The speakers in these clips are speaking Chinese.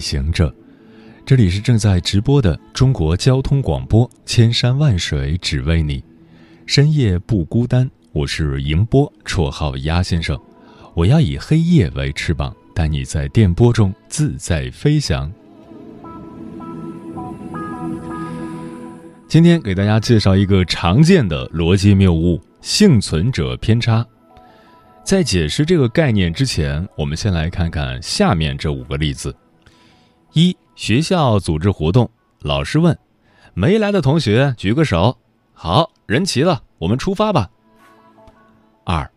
行者，这里是正在直播的中国交通广播，千山万水只为你，深夜不孤单。我是迎波，绰号鸭先生。我要以黑夜为翅膀，带你在电波中自在飞翔。今天给大家介绍一个常见的逻辑谬误——幸存者偏差。在解释这个概念之前，我们先来看看下面这五个例子：一、学校组织活动，老师问：“没来的同学举个手。”好人齐了，我们出发吧。二。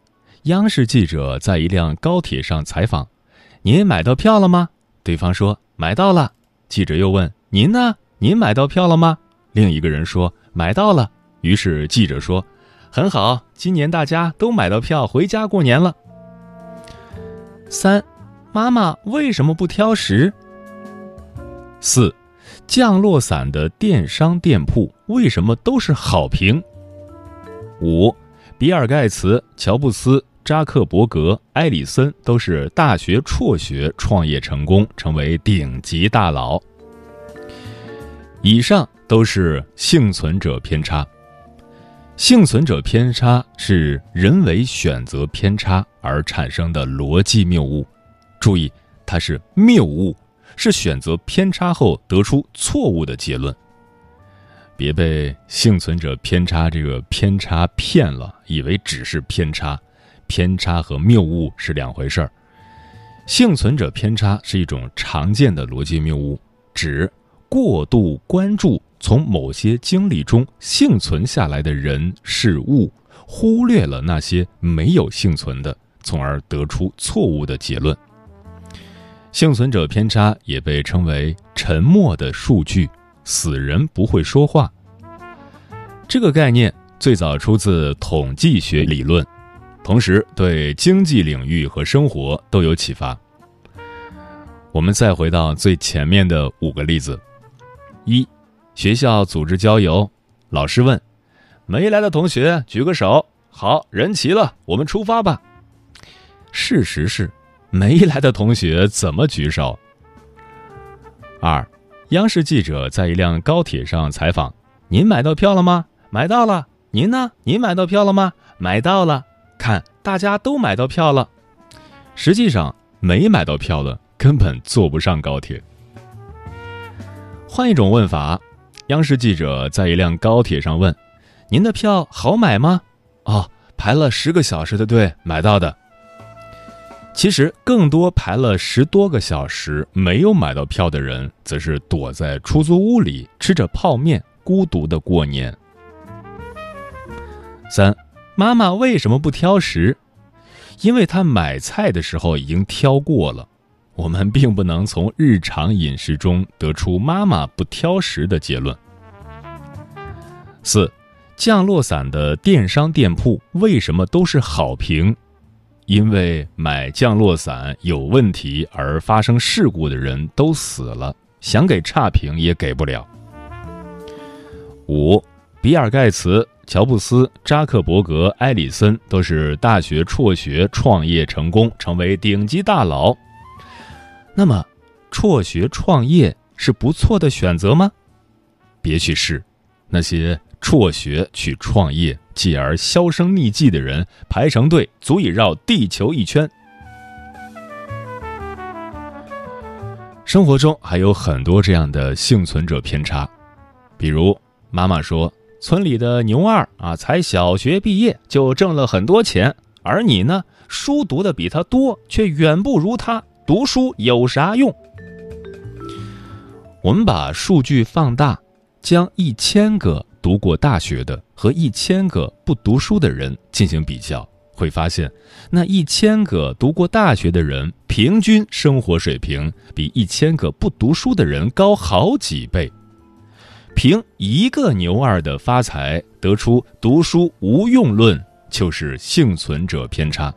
央视记者在一辆高铁上采访：“您买到票了吗？”对方说：“买到了。”记者又问：“您呢？您买到票了吗？”另一个人说：“买到了。”于是记者说：“很好，今年大家都买到票回家过年了。”三，妈妈为什么不挑食？四，降落伞的电商店铺为什么都是好评？五，比尔盖茨、乔布斯。扎克伯格、埃里森都是大学辍学创业成功，成为顶级大佬。以上都是幸存者偏差。幸存者偏差是人为选择偏差而产生的逻辑谬误。注意，它是谬误，是选择偏差后得出错误的结论。别被幸存者偏差这个偏差骗了，以为只是偏差。偏差和谬误是两回事儿。幸存者偏差是一种常见的逻辑谬误，指过度关注从某些经历中幸存下来的人事物，忽略了那些没有幸存的，从而得出错误的结论。幸存者偏差也被称为“沉默的数据”，死人不会说话。这个概念最早出自统计学理论。同时，对经济领域和生活都有启发。我们再回到最前面的五个例子：一、学校组织郊游，老师问：“没来的同学举个手。”好人齐了，我们出发吧。事实是，没来的同学怎么举手？二、央视记者在一辆高铁上采访：“您买到票了吗？”“买到了。”“您呢？您买到票了吗？”“买到了。”看，大家都买到票了，实际上没买到票的根本坐不上高铁。换一种问法，央视记者在一辆高铁上问：“您的票好买吗？”“哦，排了十个小时的队买到的。”其实，更多排了十多个小时没有买到票的人，则是躲在出租屋里吃着泡面，孤独的过年。三。妈妈为什么不挑食？因为她买菜的时候已经挑过了。我们并不能从日常饮食中得出妈妈不挑食的结论。四，降落伞的电商店铺为什么都是好评？因为买降落伞有问题而发生事故的人都死了，想给差评也给不了。五，比尔盖茨。乔布斯、扎克伯格、埃里森都是大学辍学创业成功，成为顶级大佬。那么，辍学创业是不错的选择吗？别去试，那些辍学去创业继而销声匿迹的人，排成队足以绕地球一圈。生活中还有很多这样的幸存者偏差，比如妈妈说。村里的牛二啊，才小学毕业就挣了很多钱，而你呢，书读的比他多，却远不如他。读书有啥用？我们把数据放大，将一千个读过大学的和一千个不读书的人进行比较，会发现，那一千个读过大学的人，平均生活水平比一千个不读书的人高好几倍。凭一个牛二的发财得出读书无用论，就是幸存者偏差。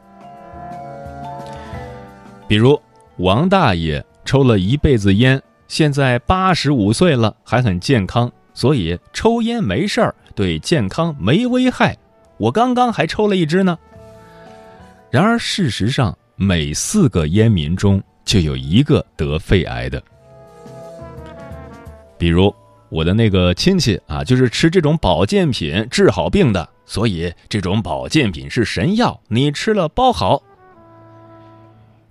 比如王大爷抽了一辈子烟，现在八十五岁了还很健康，所以抽烟没事儿，对健康没危害。我刚刚还抽了一支呢。然而事实上，每四个烟民中就有一个得肺癌的。比如。我的那个亲戚啊，就是吃这种保健品治好病的，所以这种保健品是神药，你吃了包好。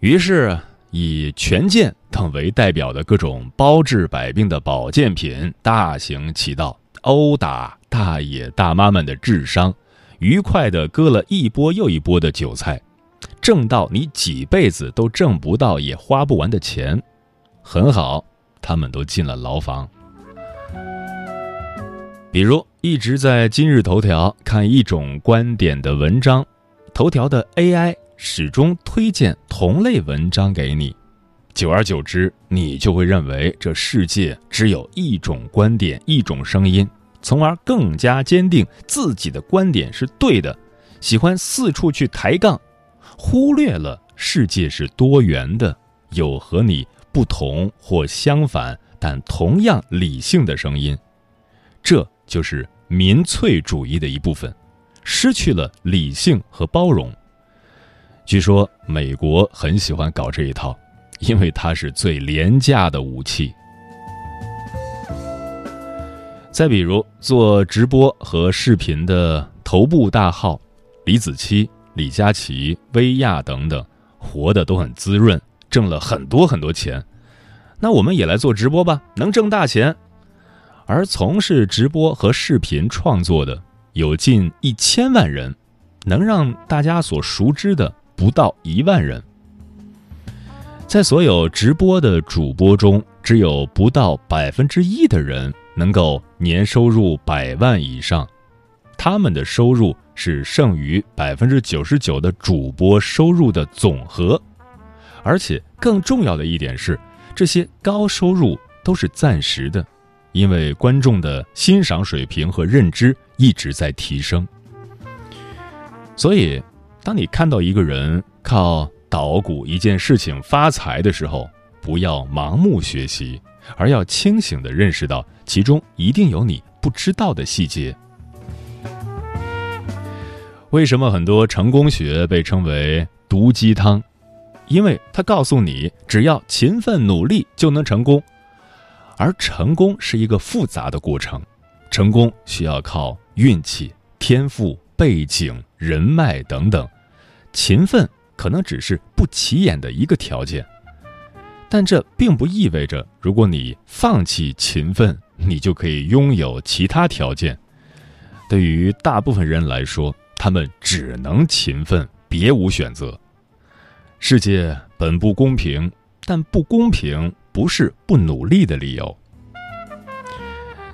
于是，以权健等为代表的各种包治百病的保健品大行其道，殴打大爷大妈们的智商，愉快的割了一波又一波的韭菜，挣到你几辈子都挣不到也花不完的钱。很好，他们都进了牢房。比如一直在今日头条看一种观点的文章，头条的 AI 始终推荐同类文章给你，久而久之，你就会认为这世界只有一种观点、一种声音，从而更加坚定自己的观点是对的，喜欢四处去抬杠，忽略了世界是多元的，有和你不同或相反但同样理性的声音，这。就是民粹主义的一部分，失去了理性和包容。据说美国很喜欢搞这一套，因为它是最廉价的武器。再比如做直播和视频的头部大号，李子柒、李佳琦、薇娅等等，活的都很滋润，挣了很多很多钱。那我们也来做直播吧，能挣大钱。而从事直播和视频创作的有近一千万人，能让大家所熟知的不到一万人。在所有直播的主播中，只有不到百分之一的人能够年收入百万以上，他们的收入是剩余百分之九十九的主播收入的总和。而且更重要的一点是，这些高收入都是暂时的。因为观众的欣赏水平和认知一直在提升，所以当你看到一个人靠捣鼓一件事情发财的时候，不要盲目学习，而要清醒的认识到其中一定有你不知道的细节。为什么很多成功学被称为毒鸡汤？因为它告诉你，只要勤奋努力就能成功。而成功是一个复杂的过程，成功需要靠运气、天赋、背景、人脉等等，勤奋可能只是不起眼的一个条件。但这并不意味着，如果你放弃勤奋，你就可以拥有其他条件。对于大部分人来说，他们只能勤奋，别无选择。世界本不公平，但不公平。不是不努力的理由。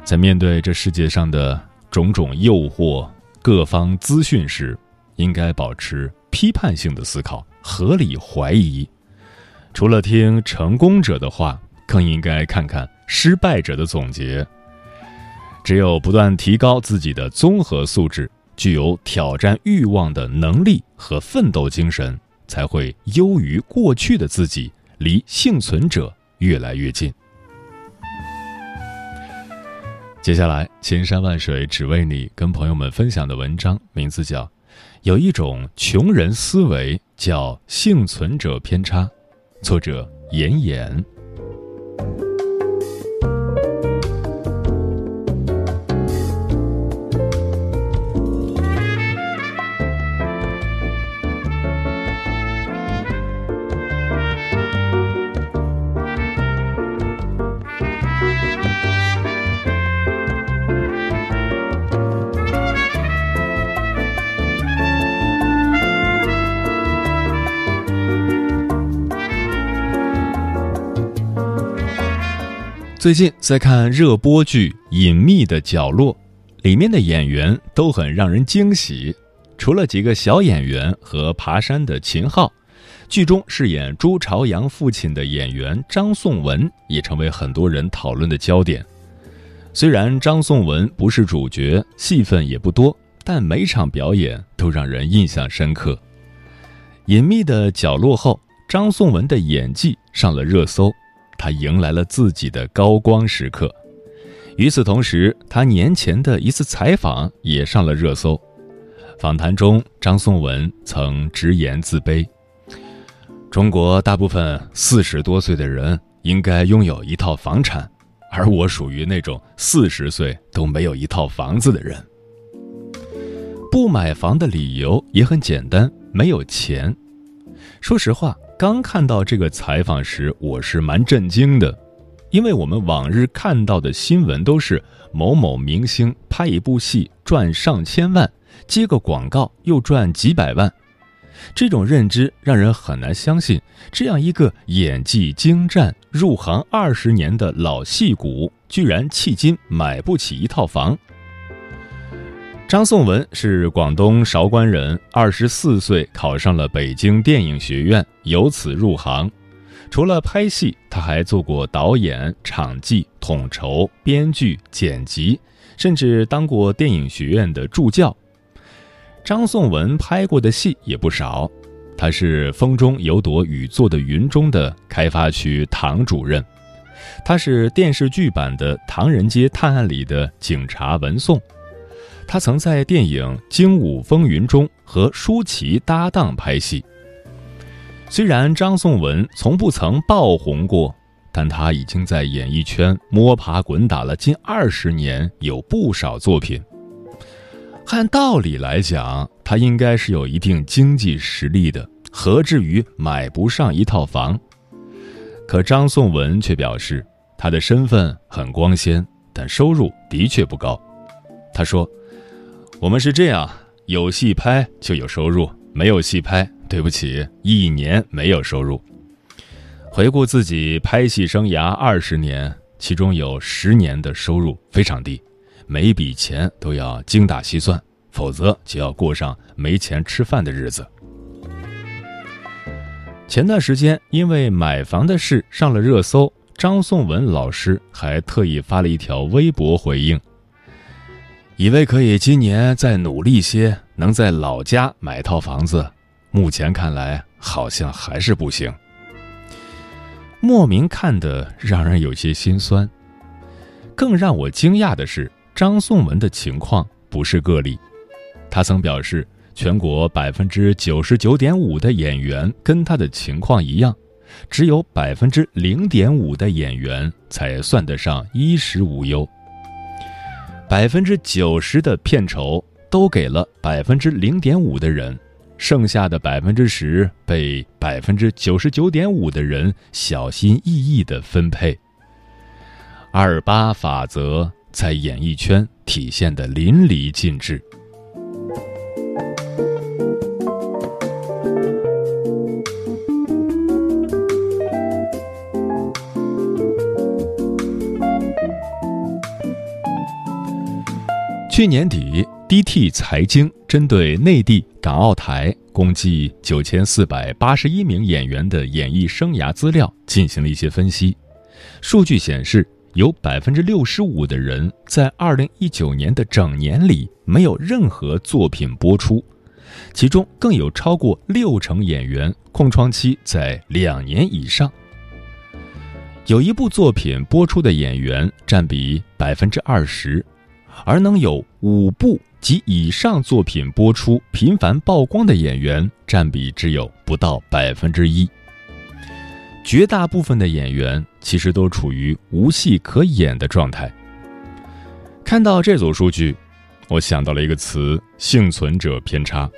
在面对这世界上的种种诱惑、各方资讯时，应该保持批判性的思考、合理怀疑。除了听成功者的话，更应该看看失败者的总结。只有不断提高自己的综合素质，具有挑战欲望的能力和奋斗精神，才会优于过去的自己，离幸存者。越来越近。接下来，千山万水只为你，跟朋友们分享的文章名字叫《有一种穷人思维叫幸存者偏差》，作者严严。最近在看热播剧《隐秘的角落》，里面的演员都很让人惊喜。除了几个小演员和爬山的秦昊，剧中饰演朱朝阳父亲的演员张颂文也成为很多人讨论的焦点。虽然张颂文不是主角，戏份也不多，但每场表演都让人印象深刻。隐秘的角落后，张颂文的演技上了热搜，他迎来了自己的高光时刻。与此同时，他年前的一次采访也上了热搜。访谈中，张颂文曾直言自卑：“中国大部分四十多岁的人应该拥有一套房产。”而我属于那种四十岁都没有一套房子的人。不买房的理由也很简单，没有钱。说实话，刚看到这个采访时，我是蛮震惊的，因为我们往日看到的新闻都是某某明星拍一部戏赚上千万，接个广告又赚几百万。这种认知让人很难相信，这样一个演技精湛、入行二十年的老戏骨，居然迄今买不起一套房。张颂文是广东韶关人，二十四岁考上了北京电影学院，由此入行。除了拍戏，他还做过导演、场记、统筹、编剧、剪辑，甚至当过电影学院的助教。张颂文拍过的戏也不少，他是《风中有朵雨做的云》中的开发区唐主任，他是电视剧版的《唐人街探案》里的警察文颂，他曾在电影《精武风云》中和舒淇搭档拍戏。虽然张颂文从不曾爆红过，但他已经在演艺圈摸爬滚打了近二十年，有不少作品。按道理来讲，他应该是有一定经济实力的，何至于买不上一套房？可张颂文却表示，他的身份很光鲜，但收入的确不高。他说：“我们是这样，有戏拍就有收入，没有戏拍，对不起，一年没有收入。”回顾自己拍戏生涯二十年，其中有十年的收入非常低。每笔钱都要精打细算，否则就要过上没钱吃饭的日子。前段时间因为买房的事上了热搜，张颂文老师还特意发了一条微博回应：“以为可以今年再努力些，能在老家买套房子，目前看来好像还是不行。”莫名看的让人有些心酸。更让我惊讶的是。张颂文的情况不是个例，他曾表示，全国百分之九十九点五的演员跟他的情况一样，只有百分之零点五的演员才算得上衣食无忧。百分之九十的片酬都给了百分之零点五的人，剩下的百分之十被百分之九十九点五的人小心翼翼地分配。二八法则。在演艺圈体现的淋漓尽致。去年底，DT 财经针对内地、港澳台共计九千四百八十一名演员的演艺生涯资料进行了一些分析，数据显示。有百分之六十五的人在二零一九年的整年里没有任何作品播出，其中更有超过六成演员空窗期在两年以上。有一部作品播出的演员占比百分之二十，而能有五部及以上作品播出、频繁曝光的演员占比只有不到百分之一。绝大部分的演员其实都处于无戏可演的状态。看到这组数据，我想到了一个词“幸存者偏差”。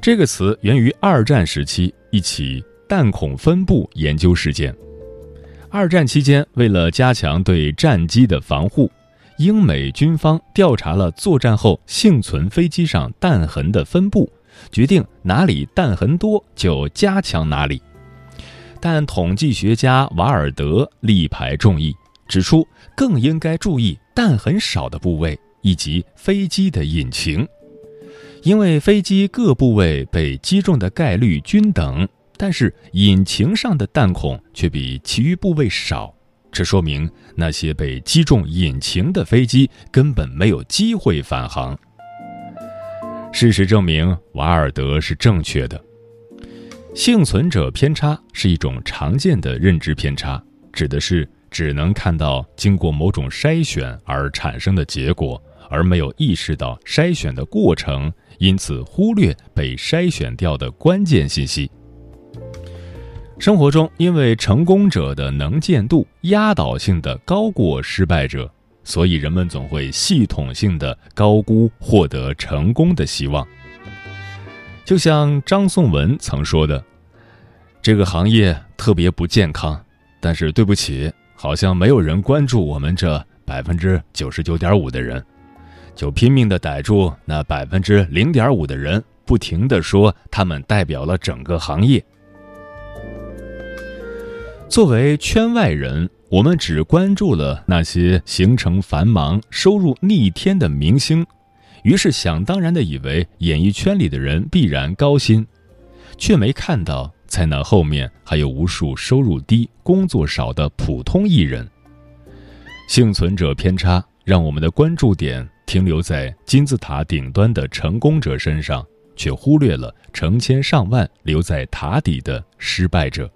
这个词源于二战时期一起弹孔分布研究事件。二战期间，为了加强对战机的防护，英美军方调查了作战后幸存飞机上弹痕的分布，决定哪里弹痕多就加强哪里。但统计学家瓦尔德力排众议，指出更应该注意弹痕少的部位以及飞机的引擎。因为飞机各部位被击中的概率均等，但是引擎上的弹孔却比其余部位少，这说明那些被击中引擎的飞机根本没有机会返航。事实证明，瓦尔德是正确的。幸存者偏差是一种常见的认知偏差，指的是只能看到经过某种筛选而产生的结果，而没有意识到筛选的过程，因此忽略被筛选掉的关键信息。生活中，因为成功者的能见度压倒性的高过失败者，所以人们总会系统性的高估获得成功的希望。就像张颂文曾说的：“这个行业特别不健康，但是对不起，好像没有人关注我们这百分之九十九点五的人，就拼命的逮住那百分之零点五的人，不停的说他们代表了整个行业。作为圈外人，我们只关注了那些行程繁忙、收入逆天的明星。”于是想当然的以为演艺圈里的人必然高薪，却没看到在那后面还有无数收入低、工作少的普通艺人。幸存者偏差让我们的关注点停留在金字塔顶端的成功者身上，却忽略了成千上万留在塔底的失败者。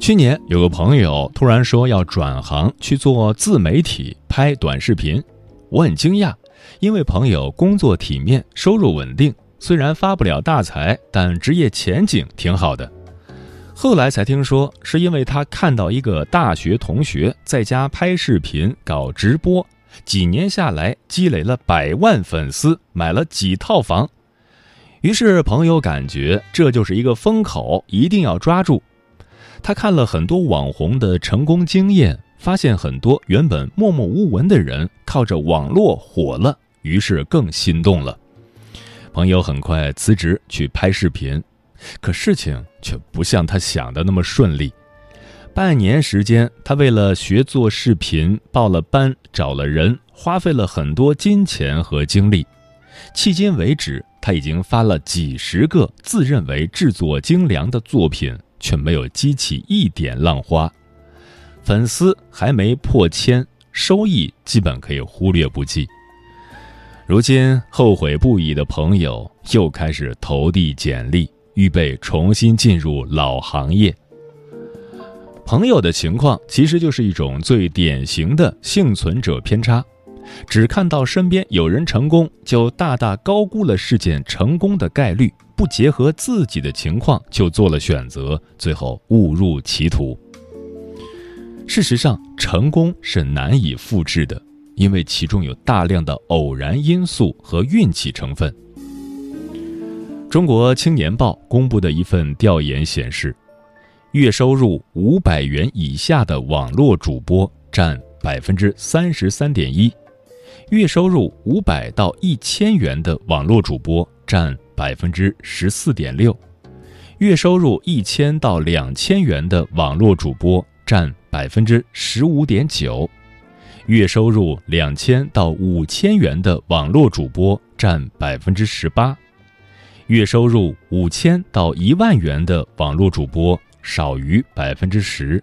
去年有个朋友突然说要转行去做自媒体，拍短视频。我很惊讶，因为朋友工作体面，收入稳定，虽然发不了大财，但职业前景挺好的。后来才听说，是因为他看到一个大学同学在家拍视频、搞直播，几年下来积累了百万粉丝，买了几套房。于是朋友感觉这就是一个风口，一定要抓住。他看了很多网红的成功经验，发现很多原本默默无闻的人靠着网络火了，于是更心动了。朋友很快辞职去拍视频，可事情却不像他想的那么顺利。半年时间，他为了学做视频，报了班，找了人，花费了很多金钱和精力。迄今为止，他已经发了几十个自认为制作精良的作品。却没有激起一点浪花，粉丝还没破千，收益基本可以忽略不计。如今后悔不已的朋友又开始投递简历，预备重新进入老行业。朋友的情况其实就是一种最典型的幸存者偏差，只看到身边有人成功，就大大高估了事件成功的概率。不结合自己的情况就做了选择，最后误入歧途。事实上，成功是难以复制的，因为其中有大量的偶然因素和运气成分。中国青年报公布的一份调研显示，月收入五百元以下的网络主播占百分之三十三点一，月收入五百到一千元的网络主播占。百分之十四点六，月收入一千到两千元的网络主播占百分之十五点九，月收入两千到五千元的网络主播占百分之十八，月收入五千到一万元的网络主播少于百分之十，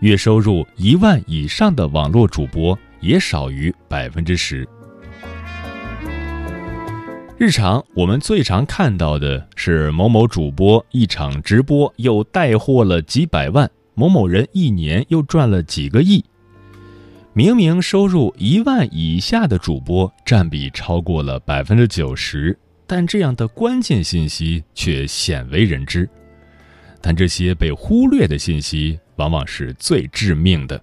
月收入一万以上的网络主播也少于百分之十。日常我们最常看到的是某某主播一场直播又带货了几百万，某某人一年又赚了几个亿。明明收入一万以下的主播占比超过了百分之九十，但这样的关键信息却鲜为人知。但这些被忽略的信息往往是最致命的，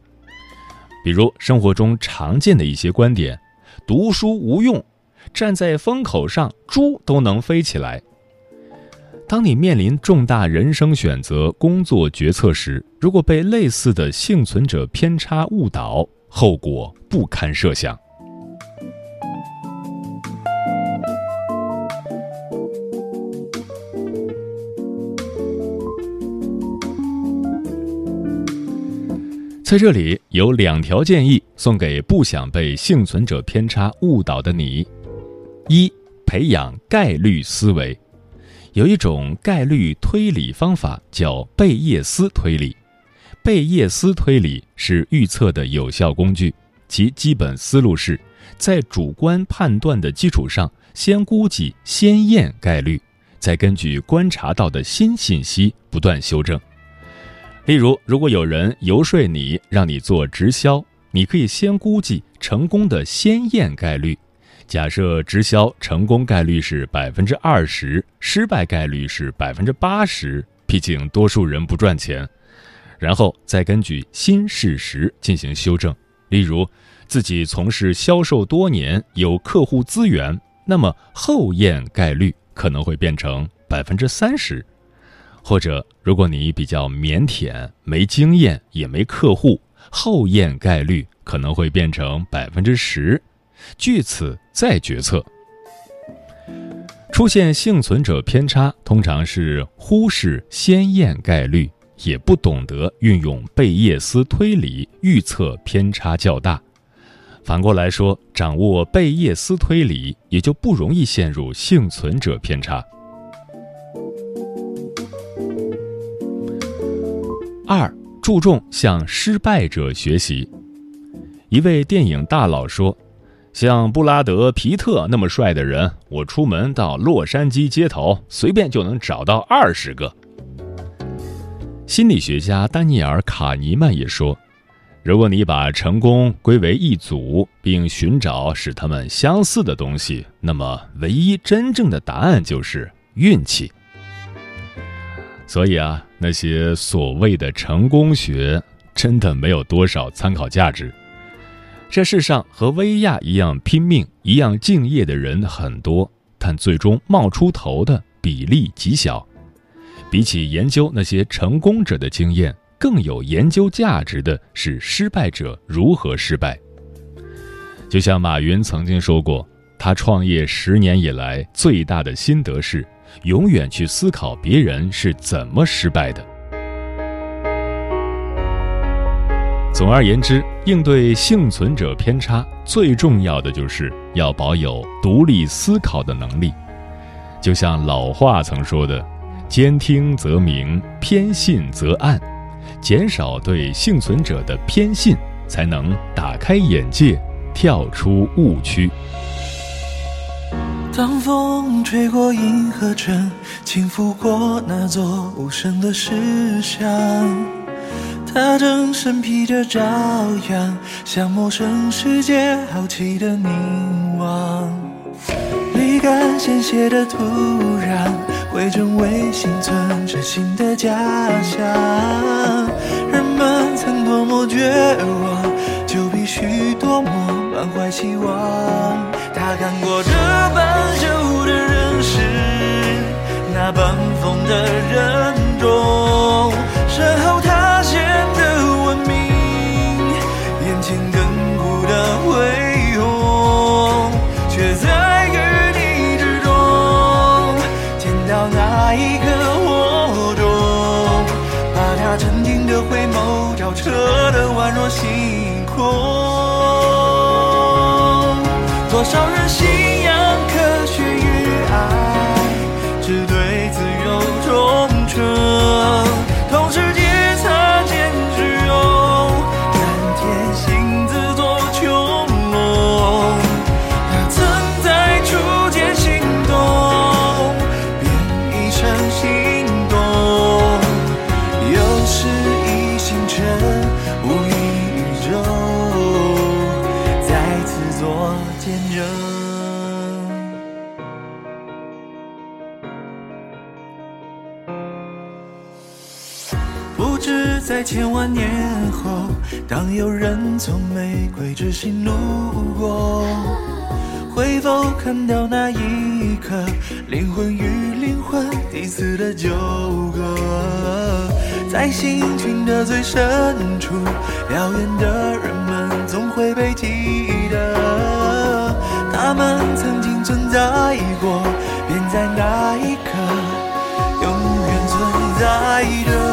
比如生活中常见的一些观点：读书无用。站在风口上，猪都能飞起来。当你面临重大人生选择、工作决策时，如果被类似的幸存者偏差误导，后果不堪设想。在这里有两条建议送给不想被幸存者偏差误导的你：一、培养概率思维。有一种概率推理方法叫贝叶斯推理。贝叶斯推理是预测的有效工具，其基本思路是在主观判断的基础上，先估计、先验概率，再根据观察到的新信息不断修正。例如，如果有人游说你，让你做直销，你可以先估计成功的先验概率，假设直销成功概率是百分之二十，失败概率是百分之八十，毕竟多数人不赚钱，然后再根据新事实进行修正。例如，自己从事销售多年，有客户资源，那么后验概率可能会变成百分之三十。或者，如果你比较腼腆、没经验也没客户，后验概率可能会变成百分之十，据此再决策。出现幸存者偏差，通常是忽视先验概率，也不懂得运用贝叶斯推理预测偏差较大。反过来说，掌握贝叶斯推理，也就不容易陷入幸存者偏差。二注重向失败者学习。一位电影大佬说：“像布拉德·皮特那么帅的人，我出门到洛杉矶街头，随便就能找到二十个。”心理学家丹尼尔·卡尼曼也说：“如果你把成功归为一组，并寻找使他们相似的东西，那么唯一真正的答案就是运气。”所以啊。那些所谓的成功学，真的没有多少参考价值。这世上和薇娅一样拼命、一样敬业的人很多，但最终冒出头的比例极小。比起研究那些成功者的经验，更有研究价值的是失败者如何失败。就像马云曾经说过，他创业十年以来最大的心得是。永远去思考别人是怎么失败的。总而言之，应对幸存者偏差，最重要的就是要保有独立思考的能力。就像老话曾说的：“兼听则明，偏信则暗。”减少对幸存者的偏信，才能打开眼界，跳出误区。当风吹过银河城，轻拂过那座无声的石像，它正身披着朝阳，向陌生世界好奇的凝望。沥干鲜血的土壤，会成为幸存者新的家乡。人们曾多么绝望，就必须多么满怀希望。他看过这般旧的人世，那半疯的人中，身后塌陷的文明，眼前亘古的恢宏，却在与你之中见到那一颗火种，把他曾经的回眸照彻的宛若星多有人从玫瑰之心路过，会否看到那一刻灵魂与灵魂彼此的纠葛？在星群的最深处，遥远的人们总会被记？得。他们曾经存在过，便在那一刻永远存在着。